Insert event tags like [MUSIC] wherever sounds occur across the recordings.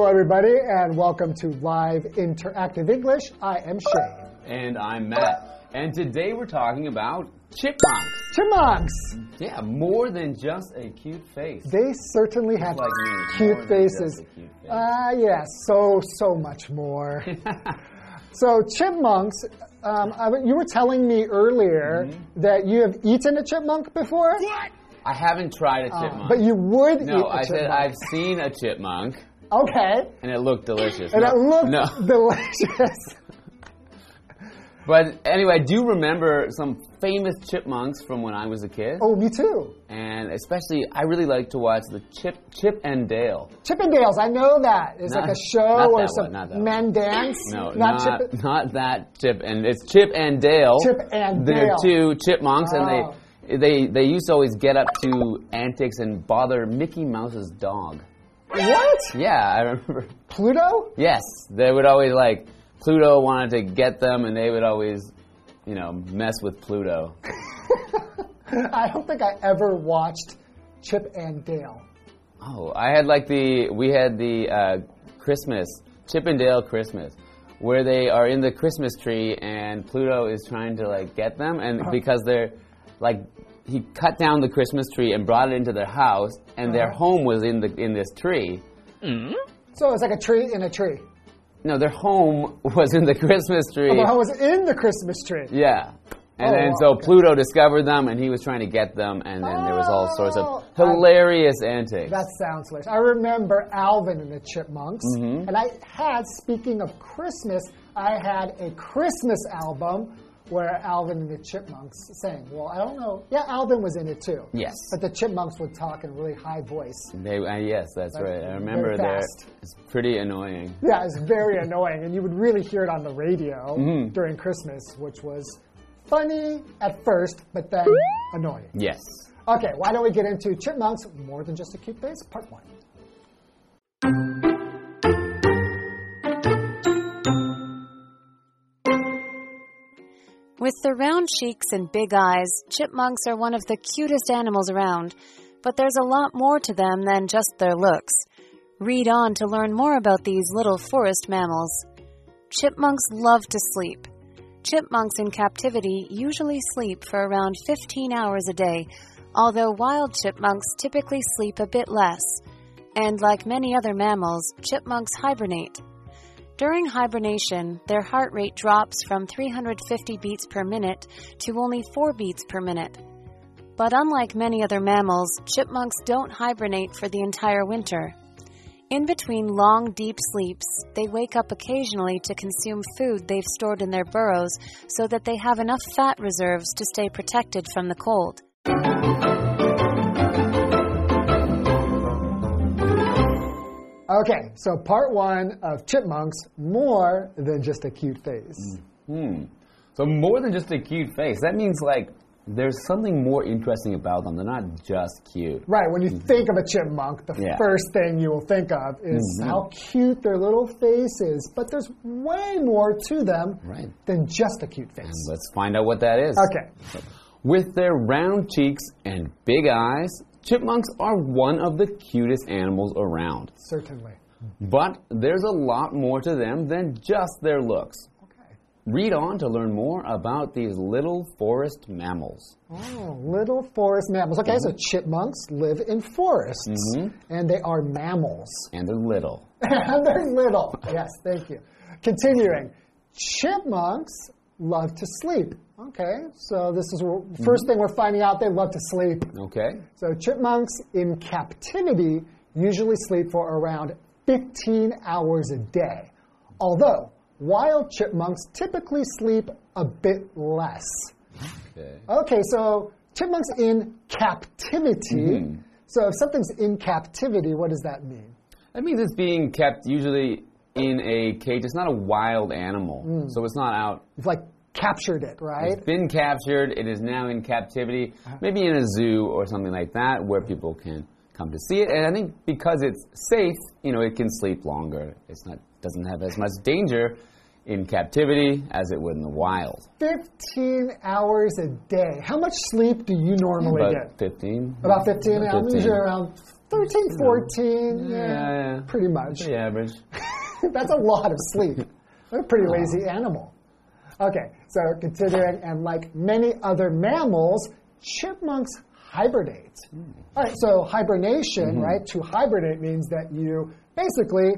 Hello, everybody, and welcome to Live Interactive English. I am Shane. And I'm Matt. And today we're talking about chipmunks. Chipmunks! Yeah, more than just a cute face. They certainly have Like me, more cute than faces. just a cute face. Ah, yes, so, so much more. [LAUGHS] so, chipmunks, um, I, you were telling me earlier Mm-hmm. that you have eaten a chipmunk before? What? I haven't tried a chipmunk. But you would eat no, a I said chipmunk. I've seen a chipmunk Okay. and it looked delicious. And no, it looked no. [LAUGHS] delicious. [LAUGHS] But anyway, I do remember some famous chipmunks from when I was a kid. Oh, me too. And especially, I really like to watch the Chip Chip and Dale. Chip and Dale's, I know that. It's Not- like a show where some one, not that one. men dance. No, not, not Chip- not that Chip and it's Chip and Dale. Chip and They're Dale. two chipmunks, Oh. and they oh. they they used to always get up to antics and bother Mickey Mouse's dog. What? Yeah, I remember. [LAUGHS] Pluto? Yes, they would always like Pluto wanted to get them, and they would always, you know, mess with Pluto. [LAUGHS] I don't think I ever watched Chip and Dale. Oh, I had like the we had the uh, Christmas Chip and Dale Christmas, where they are in the Christmas tree and Pluto is trying to like get them, and because they're like he cut down the Christmas tree and brought it into their house, and their home was in the in this tree. So it's like a tree in a tree. No, their home [LAUGHS] was in the Christmas tree. But I was in the Christmas tree. Yeah. And Oh, then wow, so okay. Pluto discovered them and he was trying to get them and then there was all sorts Oh, of I- hilarious antics. That sounds hilarious. I remember Alvin and the Chipmunks. Mm-hmm. And I had, speaking of Christmas, I had a Christmas album where Alvin and the Chipmunks sang. Well, I don't know. Yeah, Alvin was in it too. Yes. But the Chipmunks would talk in a really high voice. They, uh, yes, that's right. I remember fast. It's pretty annoying. Yeah, it's very annoying, and you would really hear it on the radio Mm-hmm. during Christmas, which was funny at first, but then annoying. Yes. Okay, why don't we get into chipmunks? More than just a cute face, part one. With their round cheeks and big eyes, chipmunks are one of the cutest animals around. But there's a lot more to them than just their looks. Read on to learn more about these little forest mammals. Chipmunks love to sleep. Chipmunks in captivity usually sleep for around 15 hours a day, although wild chipmunks typically sleep a bit less. And like many other mammals, chipmunks hibernate. During hibernation, their heart rate drops from 350 beats per minute to only 4 beats per minute. But unlike many other mammals, chipmunks don't hibernate for the entire winter. In between long, deep sleeps, they wake up occasionally to consume food they've stored in their burrows so that they have enough fat reserves to stay protected from the cold. Okay, so part one of chipmunks, more than just a cute face. Hmm. So more than just a cute face, that means like there's something more interesting about them. They're not just cute. Right, when you think of a chipmunk, the Yeah. first thing you will think of is how cute their little face is. But there's way more to them Right. than just a cute face. Let's find out what that is. Okay, With their round cheeks and big eyes, chipmunks are one of the cutest animals around. certainly. But there's a lot more to them than just their looks. Okay. Read on to learn more about these little forest mammals. Oh, little forest mammals. Okay, so mm-hmm. chipmunks live in forests, mm-hmm. and they are mammals. And they're little. [LAUGHS] and they're little. Yes, thank you. Continuing, chipmunks love to sleep. Okay, so this is where, 1st thing we're finding out they love to sleep. Okay? So chipmunks in captivity usually sleep for around 15 hours a day, although wild chipmunks typically sleep a bit less. Okay. Okay, so chipmunks in captivity. Mm-hmm. So if something's in captivity, what does that mean? That means it's being kept usually in a cage. It's not a wild animal, mm. so it's not out. You've like captured it, right? It's been captured. It is now in captivity, uh-huh. maybe in a zoo or something like that, where people can come to see it. And I think because it's safe, you know, it can sleep longer. It's not doesn't have as much danger in captivity as it would in the wild. 15 hours a day. How much sleep do you normally About get? 15. About 15. I'm 15. usually around 13, 14. Yeah, Yeah, yeah. pretty much. The average. [LAUGHS] [LAUGHS] That's a lot of sleep. I'm a pretty lazy animal. Okay, so continuing, and like many other mammals, chipmunks hibernate. All right, so hibernation, right? To hibernate means that you basically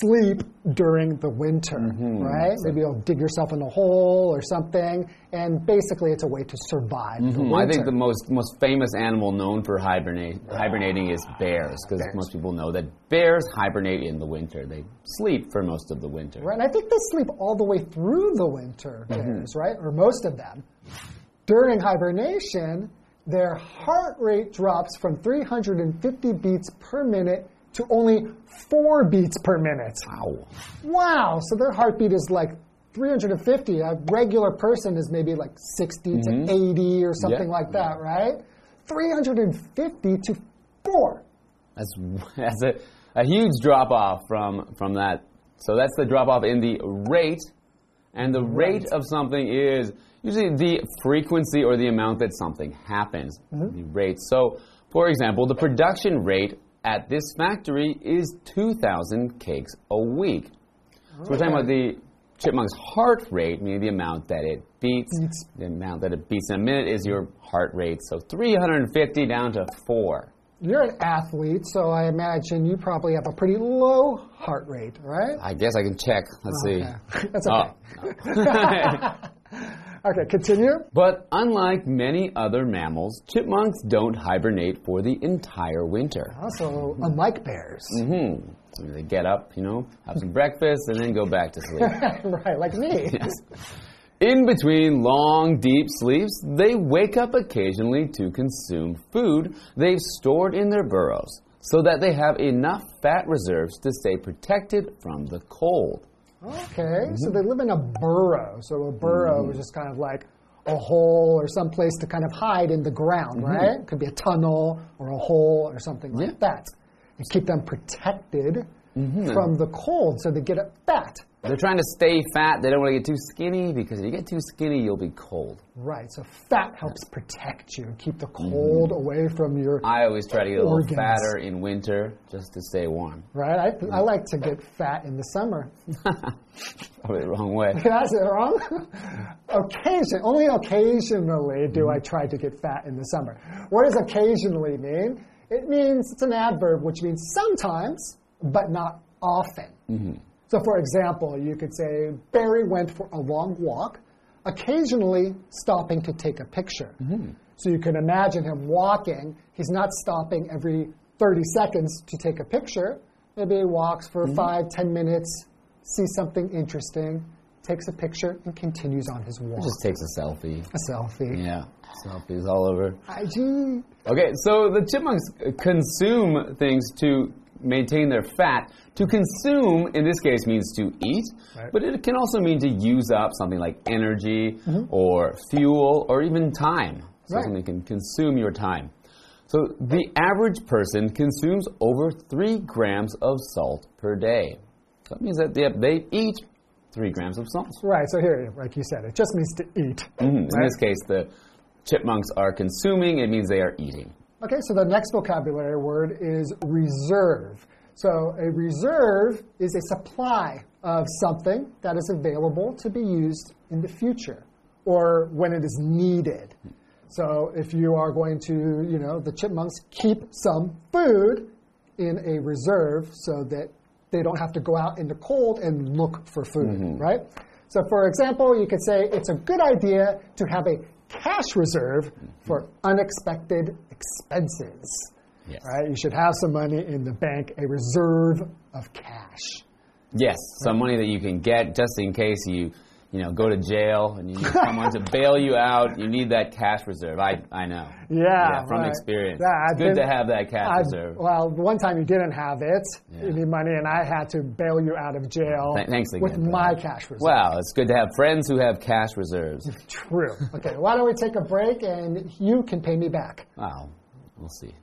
sleep during the winter, right? Maybe you'll dig yourself in a hole or something, and basically it's a way to survive the Hmm, winter. I think the most most famous animal known for hibernate, hibernating is bears, because most people know that bears hibernate in the winter. They sleep for most of the winter. Right, and I think they sleep all the way through the winter, Mm-hmm. bears, right? Or most of them. During hibernation, their heart rate drops from 350 beats per minute to only four beats per minute. Wow. Wow, so their heartbeat is like 350. A regular person is maybe like 60 to 80 or something Mm-hmm. Yeah. like that, right? 350 to four. That's [LAUGHS] that's a, a huge drop off from from that. So that's the drop off in the rate, and the rate of something is usually the frequency or the amount that something happens. Mm-hmm. The rate. So, for example, the production rate at this factory is 2,000 cakes a week. So we're talking about the chipmunk's heart rate, meaning the amount that it beats. The amount that it beats in a minute is your heart rate. So 350 down to four. You're an athlete, so I imagine you probably have a pretty low heart rate, right? I guess I can check. Let's see. Okay. [LAUGHS] That's okay. Oh. [LAUGHS] Okay, continue. but unlike many other mammals, chipmunks don't hibernate for the entire winter. Also, unlike bears. Mm -hmm. So they get up, you know, have some breakfast, and then go back to sleep. [LAUGHS] right, like me. In between long, deep sleeps, they wake up occasionally to consume food they've stored in their burrows so that they have enough fat reserves to stay protected from the cold. Okay, so they live in a burrow. So a burrow is just kind of like a hole or some place to kind of hide in the ground, right? Could be a tunnel or a hole or something like Mm-hmm. Yeah. that. And keep them protected Mm-hmm. from the cold so they get fat. They're trying to stay fat. They don't want to get too skinny because if you get too skinny, you'll be cold. Right, so fat helps protect you and keep the mm-hmm. cold away from your. I always try to get a little fatter in winter just to stay warm. Right, I, I mm-hmm. like to get fat in the summer. [LAUGHS] Probably the wrong way. [LAUGHS] That's it wrong. [LAUGHS] Occasion, only occasionally do I try to get fat in the summer. What does occasionally mean? It means it's an adverb, which means sometimes, but not often. Mm-hmm. So, for example, you could say Barry went for a long walk, occasionally stopping to take a picture. Mm-hmm. So you can imagine him walking. He's not stopping every 30 seconds to take a picture. Maybe he walks for mm-hmm. five, ten minutes, sees something interesting, takes a picture, and continues on his walk. Just takes a selfie. a selfie. Yeah, selfies all over. IG. Okay, so the chipmunks consume things to maintain their fat. To consume, in this case, means to eat, Right. but it can also mean to use up something like energy or fuel or even time. So Right. something can consume your time. So the average person consumes over three grams of salt per day. So that means that they, they eat three grams of salt. Right, so here, like you said, it just means to eat. Mhm. In this case, the chipmunks are consuming, it means they are eating. Okay, so the next vocabulary word is reserve. So a reserve is a supply of something that is available to be used in the future or when it is needed. So if you are going to, you know, the chipmunks keep some food in a reserve so that they don't have to go out in the cold and look for food, mm-hmm. right? So for example, you could say it's a good idea to have a cash reserve for unexpected expenses. Yes. Right? You should have some money in the bank, a reserve of cash. Yes, some money that you can get just in case you, you know, go to jail and you need someone to [LAUGHS] bail you out. You need that cash reserve. I, I know. Yeah, from right. experience. Yeah, it's I've good been- to have that cash I- reserve. Well, one time you didn't have it, Yeah. you need money, and I had to bail you out of jail Th- thanks again with for my that. cash reserve. Well, it's good to have friends who have cash reserves. [LAUGHS] True. Okay, why don't we take a break and you can pay me back? wow, we'll see.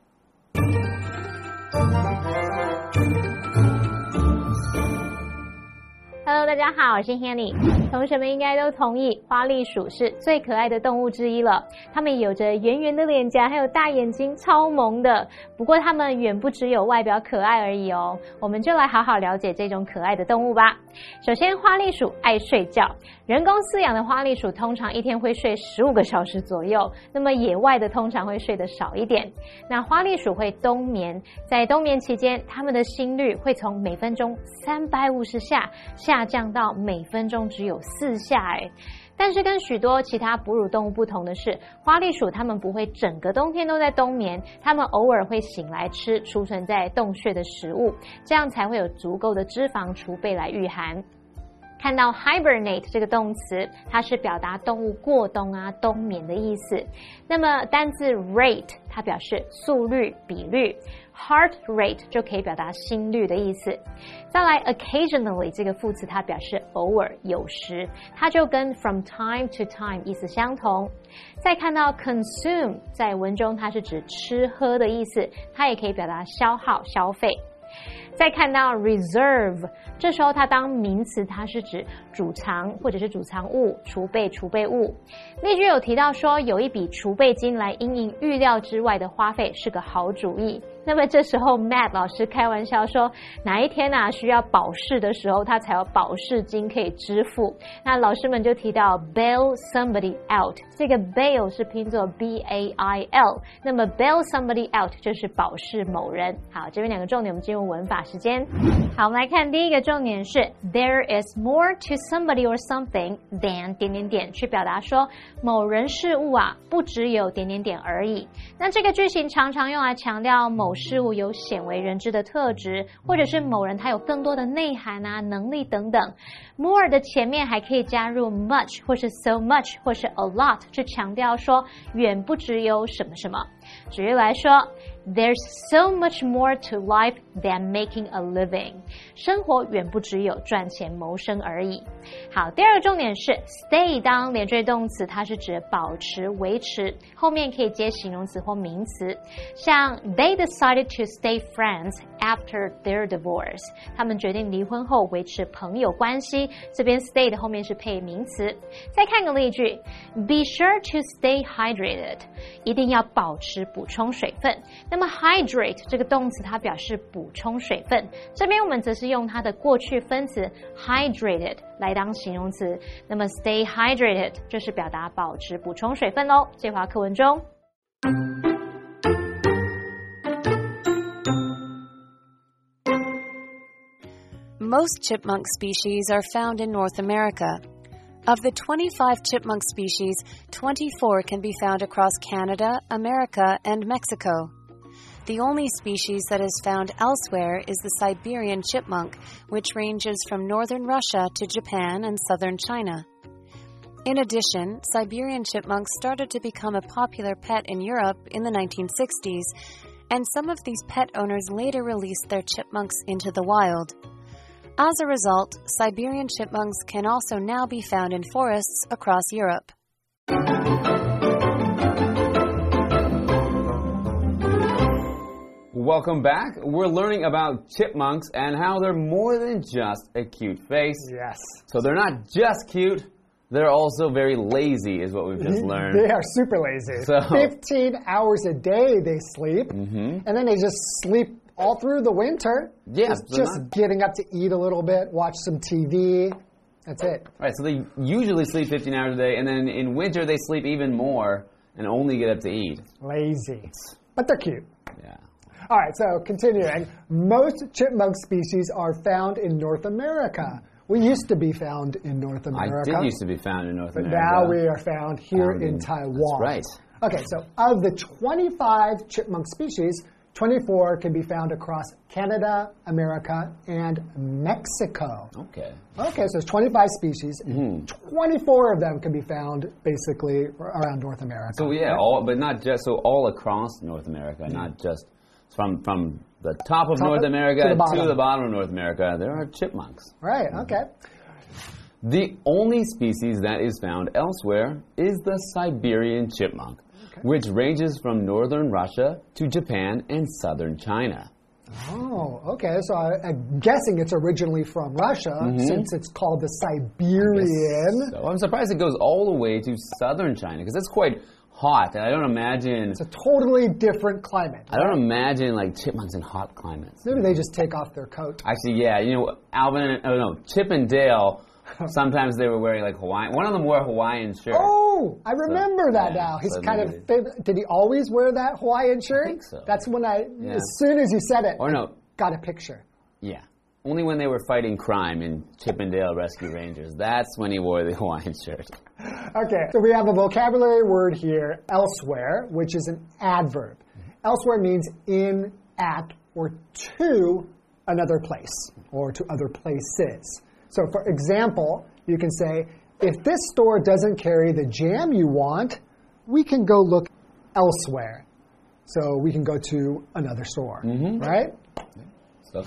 Hello，大家好，我是 Hanny。 同学们应该都同意，花栗鼠是最可爱的动物之一了。它们有着圆圆的脸颊，还有大眼睛，超萌的。不过，它们远不只有外表可爱而已哦。我们就来好好了解这种可爱的动物吧。首先，花栗鼠爱睡觉。人工饲养的花栗鼠通常一天会睡十五个小时左右，那么野外的通常会睡得少一点。那花栗鼠会冬眠，在冬眠期间，它们的心率会从每分钟三百五十下下。降到每分钟只有四下哎，但是跟许多其他哺乳动物不同的是，花栗鼠它们不会整个冬天都在冬眠，它们偶尔会醒来吃储存在洞穴的食物，这样才会有足够的脂肪储备来御寒。看到 hibernate 这个动词，它是表达动物过冬啊、冬眠的意思。那么单字 rate 它表示速率、比率，heart rate 就可以表达心率的意思。再来 occasionally 这个副词，它表示偶尔、有时，它就跟 from time to time 意思相同。再看到 consume 在文中，它是指吃喝的意思，它也可以表达消耗、消费。再看到 reserve，这时候它当名词，它是指储藏或者是储藏物、储备储备物。例句有提到说，有一笔储备金来应应预料之外的花费是个好主意。那么这时候，Matt 老师开玩笑说，哪一天啊需要保释的时候，他才有保释金可以支付。那老师们就提到 bail somebody out，这个 bail 是拼作 B A I L，那么 bail somebody out 就是保释某人。好，这边两个重点，我们进入文法时间。好，我们来看第一个重点是 there is more to somebody or something than 点点点，去表达说某人事物啊不只有点点点而已。那这个句型常常用来强调某。事物有鲜为人知的特质，或者是某人他有更多的内涵啊、能力等等。more 的前面还可以加入 much 或是 so much 或是 a lot，去强调说远不只有什么什么。举例来说。There's so much more to life than making a living。生活远不只有赚钱谋生而已。好，第二个重点是 stay 当连缀动词，它是指保持、维持，后面可以接形容词或名词。像 They decided to stay friends after their divorce。他们决定离婚后维持朋友关系。这边 stay 的后面是配名词。再看个例句：Be sure to stay hydrated。一定要保持补充水分。那么 hydrate 这个动词，它表示补充水分。这边我们则是用它的过去分词 hydrated 来当形容词。那么 stay hydrated 就是表达保持补充水分喽。这话课文中。Most chipmunk species are found in North America. Of the 25 chipmunk species, 24 can be found across Canada, America, and Mexico. The only species that is found elsewhere is the Siberian chipmunk, which ranges from northern Russia to Japan and southern China. In addition, Siberian chipmunks started to become a popular pet in Europe in the 1960s, and some of these pet owners later released their chipmunks into the wild. As a result, Siberian chipmunks can also now be found in forests across Europe. Welcome back. We're learning about chipmunks and how they're more than just a cute face. Yes. So they're not just cute, they're also very lazy, is what we've just [LAUGHS] learned. They are super lazy. So, [LAUGHS] 15 hours a day they sleep, mm -hmm. and then they just sleep all through the winter. Yeah. Just, just getting up to eat a little bit, watch some TV. That's it. Right, so they usually sleep 15 hours a day, and then in winter they sleep even more and only get up to eat. Lazy. But they're cute. All right, so continuing. Most chipmunk species are found in North America. We used to be found in North America. I did used to be found in North but America. Now we are found here found in, Taiwan. right. Okay, so of the 25 chipmunk species, 24 can be found across Canada, America, and Mexico. Okay. Okay, so it's 25 species. Mm -hmm. 24 of them can be found basically around North America. So yeah, right? all but not just so all across North America, mm -hmm. not just from from the top of top North America to the, to the, bottom of North America, there are chipmunks. Right. Okay. The only species that is found elsewhere is the Siberian chipmunk, okay. which ranges from northern Russia to Japan and southern China. Oh, okay. So I, I'm guessing it's originally from Russia mm-hmm. since it's called the Siberian. So I'm surprised it goes all the way to southern China because it's quite hot, and I don't imagine. It's a totally different climate. I don't imagine like chipmunks in hot climates. Maybe they just take off their coat. Actually, yeah, you know, Alvin, oh no, Chip and Dale. [LAUGHS] Sometimes they were wearing like Hawaiian. One of them wore a Hawaiian shirt. Oh, I remember that yeah, now. He's so kind of favorite. Did he always wear that Hawaiian shirt? think so. That's when I, Yeah. as soon as you said it, Or no, got a picture. yeah, only when they were fighting crime in Chip and Dale Rescue Rangers. That's when he wore the [LAUGHS] Hawaiian shirt. [LAUGHS] Okay, so we have a vocabulary word here, elsewhere, which is an adverb. Elsewhere means in, at, or to another place, or to other places. So, for example, you can say, if this store doesn't carry the jam you want, we can go look elsewhere. So, we can go to another store, mm-hmm. right? So,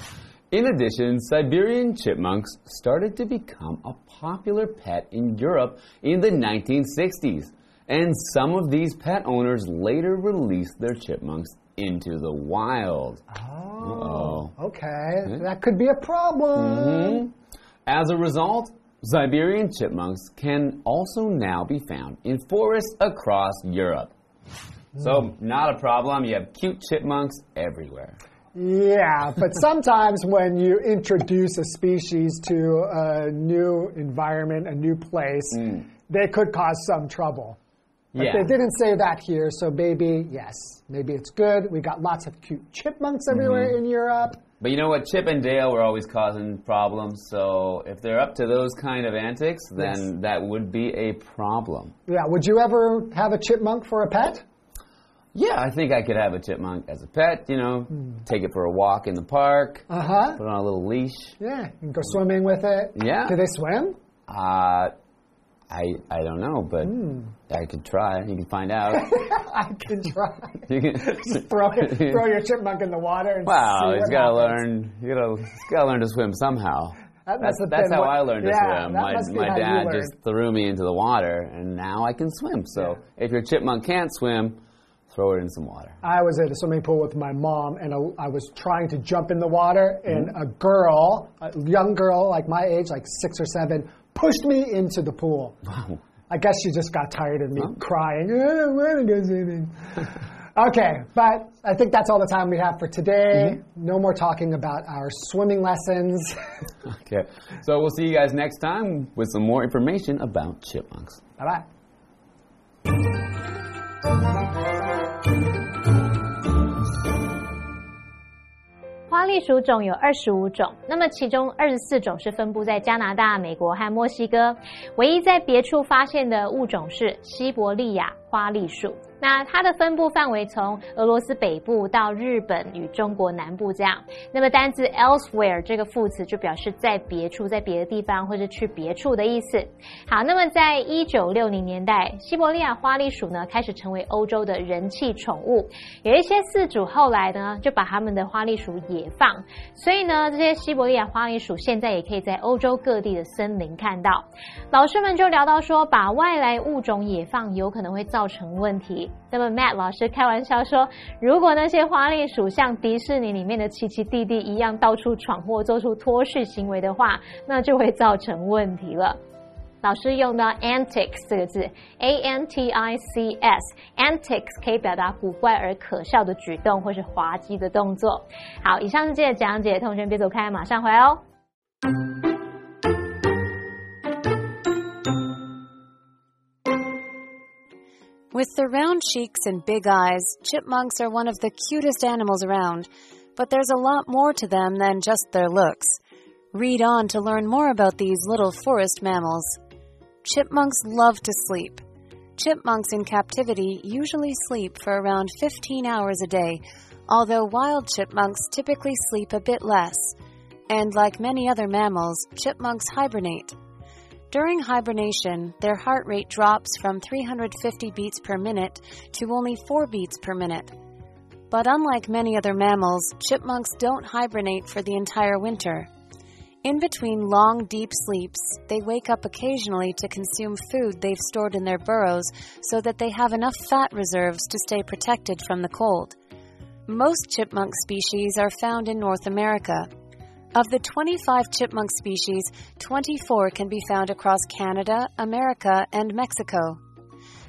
in addition, Siberian chipmunks started to become a popular pet in Europe in the 1960s. And some of these pet owners later released their chipmunks into the wild. Oh, okay. Hmm? That could be a problem. Mm-hmm. As a result, Siberian chipmunks can also now be found in forests across Europe. So, hmm. not a problem. You have cute chipmunks everywhere. Yeah, but sometimes when you introduce a species to a new environment, a new place, hmm. they could cause some trouble. But Yeah. they didn't say that here, so maybe, yes, maybe it's good. We got lots of cute chipmunks everywhere mm-hmm. in Europe. But you know what? Chip and Dale were always causing problems. So if they're up to those kind of antics, then Yes. that would be a problem. Yeah, would you ever have a chipmunk for a pet? Yeah, I think I could have a chipmunk as a pet. You know, take it for a walk in the park, Uh huh. put on a little leash. Yeah, you can go swimming with it. Yeah. Do they swim? Uh, I I don't know, but I could try. You can find out. [LAUGHS] I can try. [LAUGHS] You can [LAUGHS] throw, throw your chipmunk in the water and Wow, see he's got to learn. You gotta, he's got to learn to swim somehow. That That's, that's how what- I learned to yeah, swim. My, my dad just threw me into the water, and now I can swim. So if your chipmunk can't swim, throw it in some water. I was at a swimming pool with my mom, and a, I was trying to jump in the water, and mm-hmm. a girl, a young girl like my age, like six or seven, pushed me into the pool. Wow. I guess she just got tired of me crying. I don't want to go swimming. okay, but I think that's all the time we have for today. Mm-hmm. No more talking about our swimming lessons. [LAUGHS] Okay. So we'll see you guys next time with some more information about chipmunks. bye bye. 花栗鼠种有二十五种，那么其中二十四种是分布在加拿大、美国和墨西哥，唯一在别处发现的物种是西伯利亚。花栗鼠。那它的分布范围从俄罗斯北部到日本与中国南部这样。那么单字 elsewhere 这个副词就表示在别处、在别的地方或者去别处的意思。好，那么在一九六零年代，西伯利亚花栗鼠呢开始成为欧洲的人气宠物，有一些饲主后来呢就把他们的花栗鼠野放，所以呢这些西伯利亚花栗鼠现在也可以在欧洲各地的森林看到。老师们就聊到说，把外来物种野放有可能会造造成问题。那么 Matt 老师开玩笑说，如果那些花栗鼠像迪士尼里面的奇奇弟弟一样到处闯祸、做出脱序行为的话，那就会造成问题了。老师用到 antics 这个字，a n t i c s，antics 可以表达古怪而可笑的举动或是滑稽的动作。好，以上是今天的讲解，同学们别走开，马上回哦。With their round cheeks and big eyes, chipmunks are one of the cutest animals around, but there's a lot more to them than just their looks. Read on to learn more about these little forest mammals. Chipmunks love to sleep. Chipmunks in captivity usually sleep for around 15 hours a day, although wild chipmunks typically sleep a bit less. And like many other mammals, chipmunks hibernate. During hibernation, their heart rate drops from 350 beats per minute to only 4 beats per minute. But unlike many other mammals, chipmunks don't hibernate for the entire winter. In between long, deep sleeps, they wake up occasionally to consume food they've stored in their burrows so that they have enough fat reserves to stay protected from the cold. Most chipmunk species are found in North America. Of the 25 chipmunk species, 24 can be found across Canada, America, and Mexico.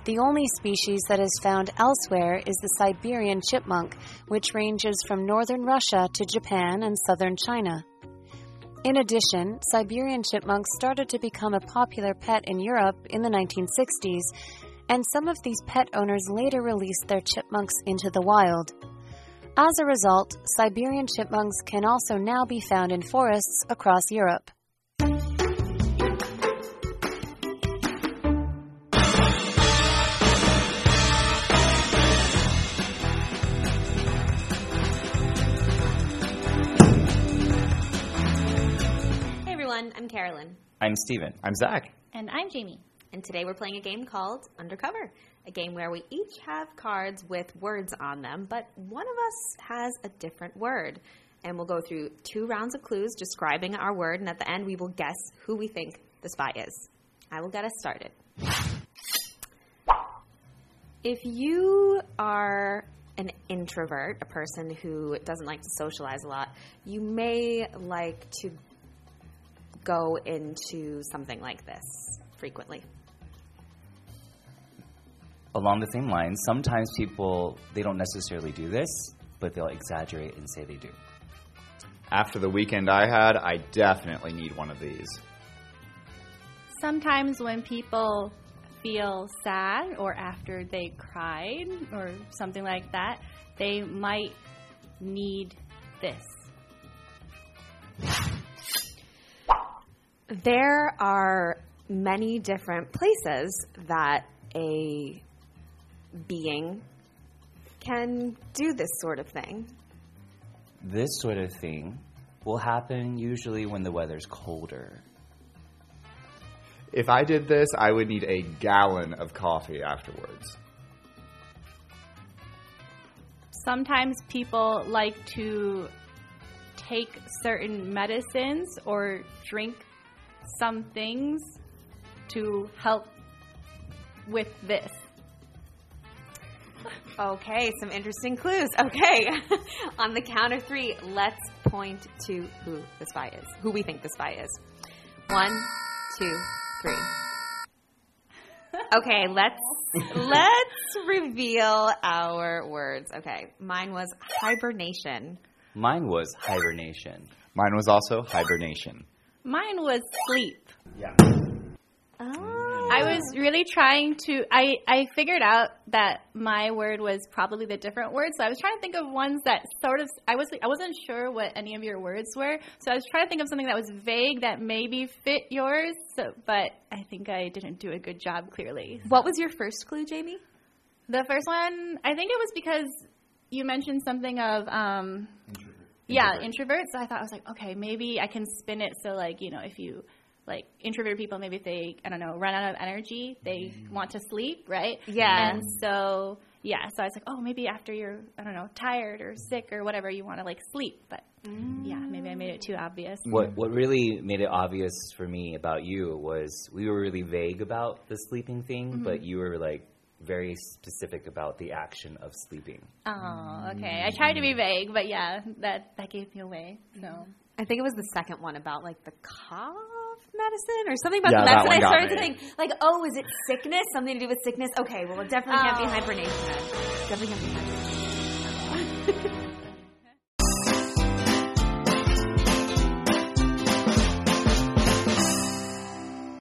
The only species that is found elsewhere is the Siberian chipmunk, which ranges from northern Russia to Japan and southern China. In addition, Siberian chipmunks started to become a popular pet in Europe in the 1960s, and some of these pet owners later released their chipmunks into the wild. As a result, Siberian chipmunks can also now be found in forests across Europe. Hey everyone, I'm Carolyn, I'm Stephen. I'm Zach. And I'm Jamie. And today we're playing a game called Undercover, a game where we each have cards with words on them, but one of us has a different word. And we'll go through two rounds of clues describing our word, and at the end we will guess who we think the spy is. I will get us started. If you are an introvert, a person who doesn't like to socialize a lot, you may like to go into something like this frequently. Along the same lines, sometimes people they don't necessarily do this, but they'll exaggerate and say they do. After the weekend I had, I definitely need one of these. Sometimes when people feel sad or after they cried or something like that, they might need this. There are many different places that a being can do this sort of thing. This sort of thing will happen usually when the weather's colder. If I did this, I would need a gallon of coffee afterwards. Sometimes people like to take certain medicines or drink some things to help with this. Okay, some interesting clues. Okay, [LAUGHS] on the count of three, let's point to who the spy is, who we think the spy is. One, two, three. Okay, let's [LAUGHS] let's reveal our words. Okay, mine was hibernation. Mine was hibernation. Mine was also hibernation. Mine was sleep. Yeah. Oh. I was really trying to I I figured out that my word was probably the different word. So I was trying to think of ones that sort of I was I wasn't sure what any of your words were. So I was trying to think of something that was vague that maybe fit yours, so, but I think I didn't do a good job clearly. What was your first clue, Jamie? The first one, I think it was because you mentioned something of um yeah, introverts. So I thought I was like, okay, maybe I can spin it so like, you know, if you like introverted people maybe if they I don't know, run out of energy, they mm. want to sleep, right? Yeah. And so yeah, so I was like, oh, maybe after you're I don't know, tired or sick or whatever, you want to like sleep, but yeah, maybe I made it too obvious. What what really made it obvious for me about you was we were really vague about the sleeping thing, mm-hmm. but you were like very specific about the action of sleeping. Oh, mm. okay. I tried to be vague, but yeah, that that gave me away. So I think it was the second one about like the cough medicine or something about Yeah, the that medicine. one I got started to think like, oh, is it sickness? Something to do with sickness? Okay, well, it definitely can't be Oh. hibernation. Then. Definitely can't be hibernation. [LAUGHS]